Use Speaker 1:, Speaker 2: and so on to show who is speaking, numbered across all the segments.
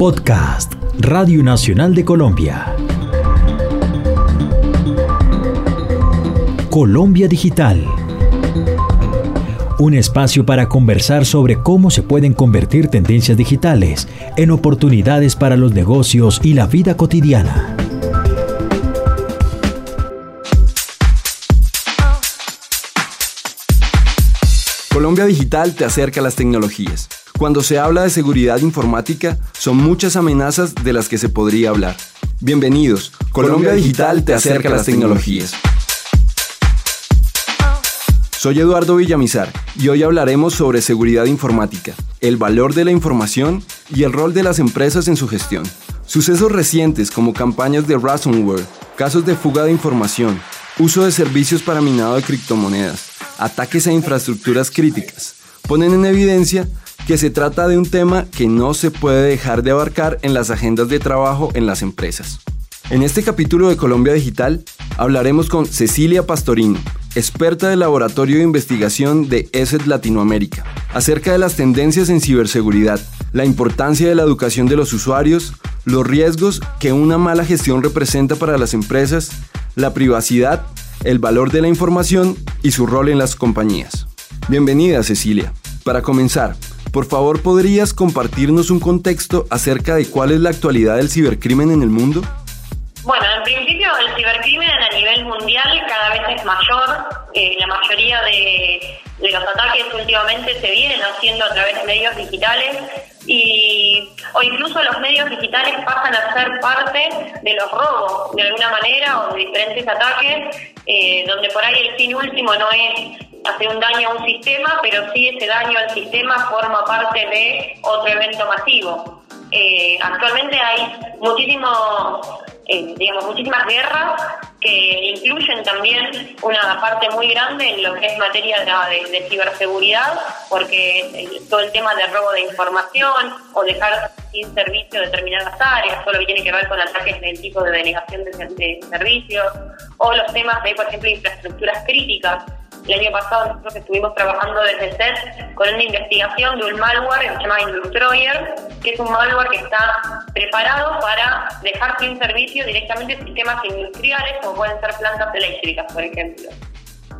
Speaker 1: Podcast Radio Nacional de Colombia. Colombia Digital. Un espacio para conversar sobre cómo se pueden convertir tendencias digitales en oportunidades para los negocios y la vida cotidiana.
Speaker 2: Colombia Digital te acerca a las tecnologías. Cuando se habla de seguridad informática, son muchas amenazas de las que se podría hablar. Bienvenidos, Colombia Digital te acerca a las tecnologías. Soy Eduardo Villamizar y hoy hablaremos sobre seguridad informática, el valor de la información y el rol de las empresas en su gestión. Sucesos recientes como campañas de ransomware, casos de fuga de información, uso de servicios para minado de criptomonedas, ataques a infraestructuras críticas, ponen en evidencia que se trata de un tema que no se puede dejar de abarcar en las agendas de trabajo en las empresas. En este capítulo de Colombia Digital hablaremos con Cecilia Pastorino, experta del Laboratorio de Investigación de ESET Latinoamérica, acerca de las tendencias en ciberseguridad, la importancia de la educación de los usuarios, los riesgos que una mala gestión representa para las empresas, la privacidad, el valor de la información y su rol en las compañías. Bienvenida Cecilia. Para comenzar, por favor, ¿podrías compartirnos un contexto acerca de cuál es la actualidad del cibercrimen en el mundo?
Speaker 3: Bueno, en principio el cibercrimen a nivel mundial cada vez es mayor. Eh, la mayoría de, los ataques últimamente se vienen haciendo a través de medios digitales y o incluso los medios digitales pasan a ser parte de los robos de alguna manera o de diferentes ataques eh, donde por ahí el fin último no es hacer un daño a un sistema, pero sí ese daño al sistema forma parte de otro evento masivo. Eh, actualmente hay muchísimos eh, digamos, muchísimas guerras que incluyen también una parte muy grande en lo que es materia de, ciberseguridad, porque todo el tema de robo de información o dejar sin servicio determinadas áreas, todo lo que tiene que ver con ataques del tipo de denegación de, de servicios, o los temas de, por ejemplo, infraestructuras críticas el año pasado nosotros estuvimos trabajando desde CES con una investigación de un malware que se llama Industroyer, que es un malware que está preparado para dejar sin servicio directamente sistemas industriales como pueden ser plantas eléctricas, por ejemplo.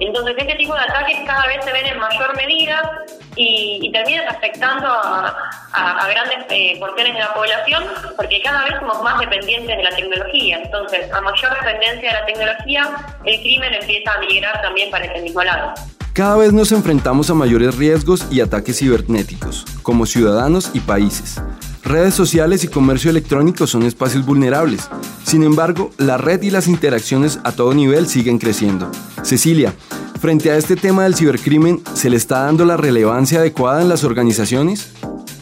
Speaker 3: Entonces, este tipo de ataques cada vez se ven en mayor medida y, terminan afectando a, grandes eh, porciones de la población porque cada vez somos más dependientes de la tecnología. Entonces, a mayor dependencia de la tecnología, el crimen empieza a migrar también para ese mismo lado.
Speaker 2: Cada vez nos enfrentamos a mayores riesgos y ataques cibernéticos, como ciudadanos y países. Redes sociales y comercio electrónico son espacios vulnerables. Sin embargo, la red y las interacciones a todo nivel siguen creciendo. Cecilia, frente a este tema del cibercrimen, ¿se le está dando la relevancia adecuada en las organizaciones?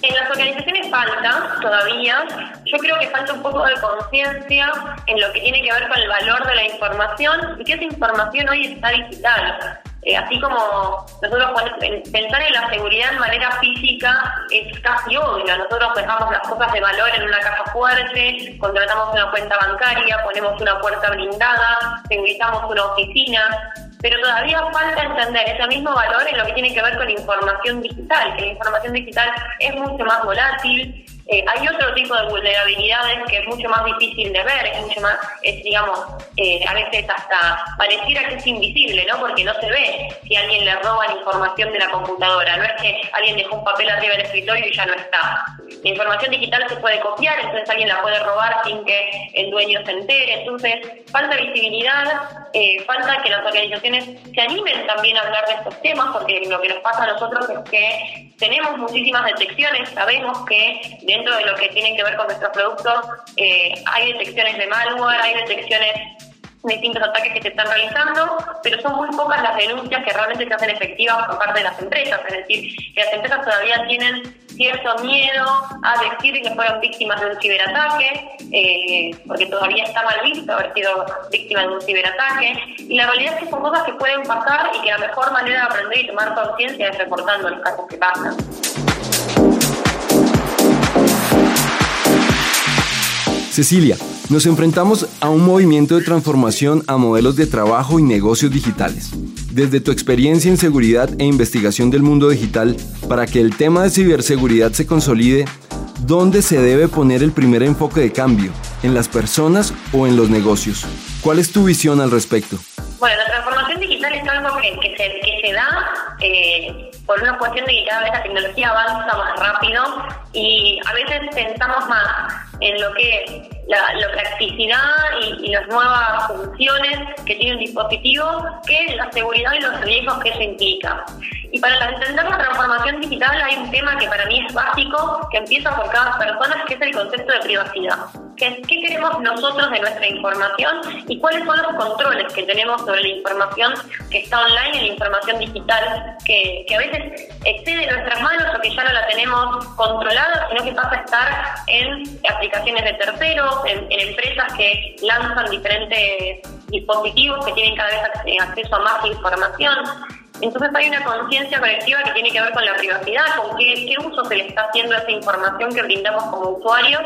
Speaker 3: En las organizaciones falta todavía. Yo creo que falta un poco de conciencia en lo que tiene que ver con el valor de la información y que esa información hoy está digital. Eh, así como nosotros pensar en la seguridad de manera física es casi obvio. Nosotros dejamos las cosas de valor en una caja fuerte, contratamos una cuenta bancaria, ponemos una puerta blindada, segurizamos una oficina, pero todavía falta entender ese mismo valor en lo que tiene que ver con información digital, que la información digital es mucho más volátil, eh, hay otro tipo de vulnerabilidades que es mucho más difícil de ver, es mucho más, es, digamos, eh, a veces hasta pareciera que es invisible, ¿no? Porque no se ve si alguien le roba la información de la computadora. No es que alguien dejó un papel arriba del escritorio y ya no está. La información digital se puede copiar, entonces alguien la puede robar sin que el dueño se entere. Entonces, falta visibilidad, eh, falta que las organizaciones se animen también a hablar de estos temas, porque lo que nos pasa a nosotros es que tenemos muchísimas detecciones, sabemos que dentro de lo que tiene que ver con nuestros productos eh, hay detecciones de malware, hay detecciones de distintos ataques que se están realizando, pero son muy pocas las denuncias que realmente se hacen efectivas por parte de las empresas, es decir, que las empresas todavía tienen cierto miedo a decir que fueron víctimas de un ciberataque, eh, porque todavía está mal visto haber sido víctima de un ciberataque, y la realidad es que son cosas que pueden pasar y que la mejor manera de aprender y tomar conciencia es reportando los casos que pasan.
Speaker 2: Cecilia, nos enfrentamos a un movimiento de transformación a modelos de trabajo y negocios digitales. Desde tu experiencia en seguridad e investigación del mundo digital, para que el tema de ciberseguridad se consolide, ¿dónde se debe poner el primer enfoque de cambio? ¿En las personas o en los negocios? ¿Cuál es tu visión al respecto?
Speaker 3: Bueno, la transformación digital es algo que, se, da eh, por una cuestión de que cada vez la tecnología avanza más rápido y a veces pensamos más en lo que la, practicidad y, las nuevas funciones que tiene un dispositivo que la seguridad y los riesgos que eso implica. Y para entender la transformación digital hay un tema que para mí es básico, que empieza por cada persona, que es el concepto de privacidad. ¿Qué, ¿Qué queremos nosotros de nuestra información y cuáles son los controles que tenemos sobre la información que está online y la información digital, que, que a veces excede nuestras manos o que ya no la tenemos controlada, sino que pasa a estar en aplicaciones de terceros, en empresas que lanzan diferentes dispositivos que tienen cada vez acceso a más información. Entonces hay una conciencia colectiva que tiene que ver con la privacidad, con qué, uso se le está haciendo a esa información que brindamos como usuarios,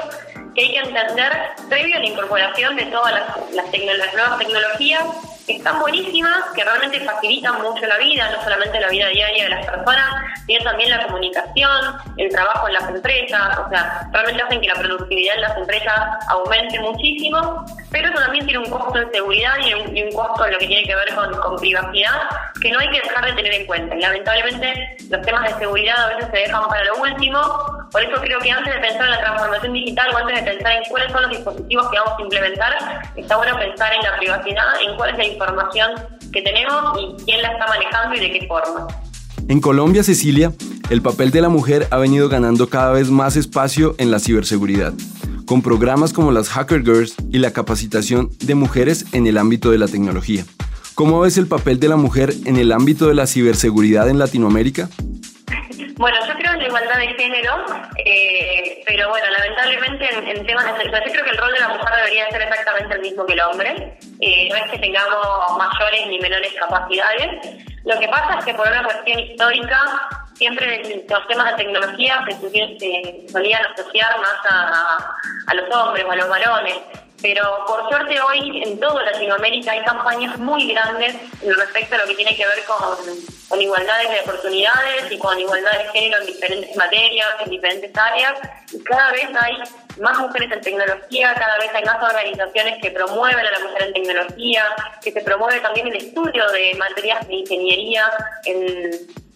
Speaker 3: que hay que entender previo a la incorporación de todas las, nuevas tecnologías están buenísimas, que realmente facilitan mucho la vida, no solamente la vida diaria de las personas, sino también la comunicación, el trabajo en las empresas, o sea, realmente hacen que la productividad en las empresas aumente muchísimo, pero eso también tiene un costo en seguridad y un, costo en lo que tiene que ver con, privacidad, que no hay que dejar de tener en cuenta. Y lamentablemente los temas de seguridad a veces se dejan para lo último, por eso creo que antes de pensar en la transformación digital o antes de pensar en cuáles son los dispositivos que vamos a implementar, está bueno pensar en la privacidad, en cuál es la información que tenemos y quién la está manejando y de qué forma.
Speaker 2: En Colombia, Cecilia, el papel de la mujer ha venido ganando cada vez más espacio en la ciberseguridad, con programas como las Hacker Girls y la capacitación de mujeres en el ámbito de la tecnología. ¿Cómo ves el papel de la mujer en el ámbito de la ciberseguridad en Latinoamérica?
Speaker 3: Bueno, yo creo en la igualdad de género, eh, pero bueno, lamentablemente en, temas de sexualidad, yo creo que el rol de la mujer debería ser exactamente el mismo que el hombre. Eh, no es que tengamos mayores ni menores capacidades. Lo que pasa es que por una cuestión histórica, siempre los temas de tecnología se, solían asociar más a, a los hombres o a los varones. Pero por suerte hoy en toda Latinoamérica hay campañas muy grandes respecto a lo que tiene que ver con, con igualdades de oportunidades y con igualdad de género en diferentes materias, en diferentes áreas. Y cada vez hay más mujeres en tecnología, cada vez hay más organizaciones que promueven a la mujer en tecnología, que se promueve también el estudio de materias de ingeniería en,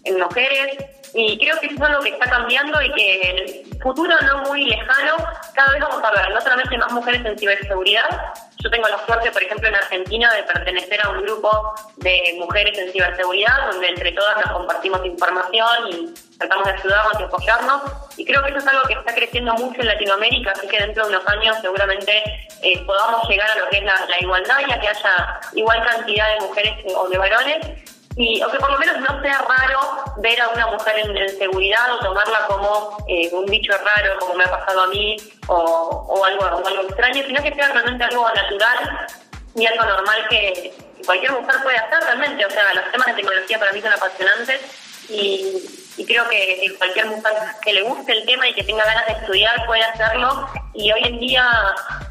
Speaker 3: en mujeres y creo que eso es algo que está cambiando y que en el futuro no muy lejano cada vez vamos a ver no solamente más mujeres en ciberseguridad, yo tengo la suerte, por ejemplo, en Argentina de pertenecer a un grupo de mujeres en ciberseguridad donde entre todas nos compartimos información y tratamos de ayudarnos y apoyarnos. Y creo que eso es algo que está creciendo mucho en Latinoamérica, así que dentro de unos años seguramente eh, podamos llegar a lo que es la, la igualdad y a que haya igual cantidad de mujeres o de varones y o que por lo menos no sea raro ver a una mujer en, seguridad o tomarla como eh, un bicho raro, como me ha pasado a mí, o, o, algo, algo extraño, sino que sea realmente algo natural y algo normal que cualquier mujer puede hacer realmente. O sea, los temas de tecnología para mí son apasionantes y, y creo que cualquier mujer que le guste el tema y que tenga ganas de estudiar puede hacerlo. Y hoy en día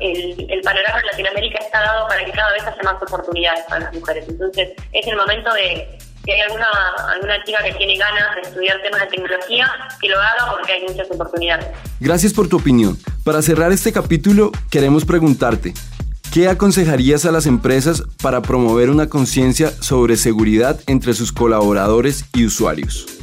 Speaker 3: el, panorama en Latinoamérica está dado para que cada vez haya más oportunidades para las mujeres. Entonces es el momento de si hay alguna, alguna chica que tiene ganas de estudiar temas de tecnología, que lo haga porque hay muchas oportunidades.
Speaker 2: Gracias por tu opinión. Para cerrar este capítulo, queremos preguntarte, ¿qué aconsejarías a las empresas para promover una conciencia sobre seguridad entre sus colaboradores y usuarios?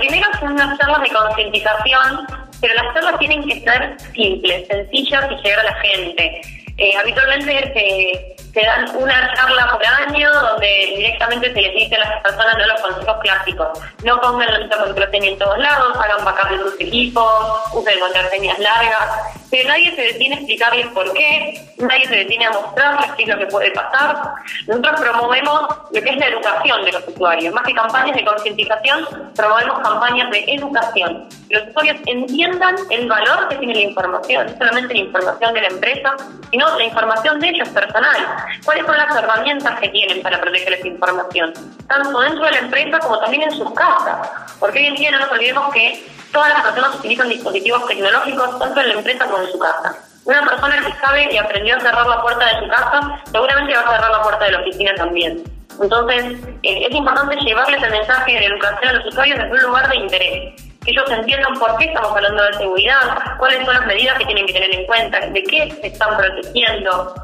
Speaker 3: Primero son unas charlas de concientización, pero las charlas tienen que ser simples, sencillas y llegar a la gente. Eh, habitualmente se se dan una charla por año donde directamente se les dice a las personas no los consejos clásicos. No pongan la misma contraseña en todos lados, hagan backup de sus equipos, usen contraseñas largas, pero nadie se detiene a explicarles por qué, nadie se detiene a mostrarles qué es lo que puede pasar. Nosotros promovemos lo que es la educación de los usuarios, más que campañas de concientización, promovemos campañas de educación. Que los usuarios entiendan el valor que tiene la información, no solamente la información de la empresa, sino la información de ellos personal cuáles son las herramientas que tienen para proteger esa información, tanto dentro de la empresa como también en sus casas, porque hoy en día no nos olvidemos que todas las personas utilizan dispositivos tecnológicos tanto en la empresa como en su casa. Una persona que sabe y aprendió a cerrar la puerta de su casa, seguramente va a cerrar la puerta de la oficina también. Entonces, eh, es importante llevarles el mensaje de educación a los usuarios desde un lugar de interés. que ellos entiendan por qué estamos hablando de seguridad, cuáles son las medidas que tienen que tener en cuenta, de qué se están protegiendo.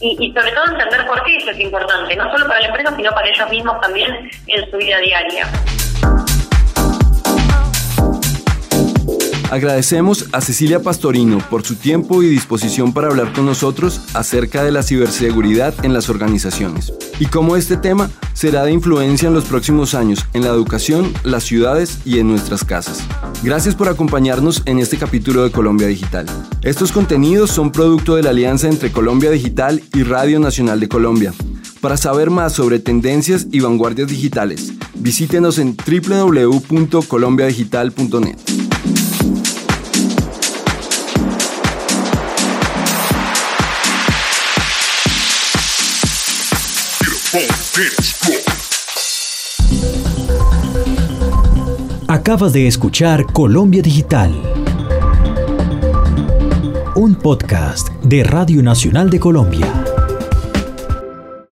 Speaker 3: Y, y sobre todo entender por qué eso es importante, no solo para la empresa, sino para ellos mismos también en su vida diaria.
Speaker 2: Agradecemos a Cecilia Pastorino por su tiempo y disposición para hablar con nosotros acerca de la ciberseguridad en las organizaciones y cómo este tema será de influencia en los próximos años en la educación, las ciudades y en nuestras casas. Gracias por acompañarnos en este capítulo de Colombia Digital. Estos contenidos son producto de la alianza entre Colombia Digital y Radio Nacional de Colombia. Para saber más sobre tendencias y vanguardias digitales, visítenos en www.colombiadigital.net.
Speaker 1: Acabas de escuchar Colombia Digital, un podcast de Radio Nacional de Colombia.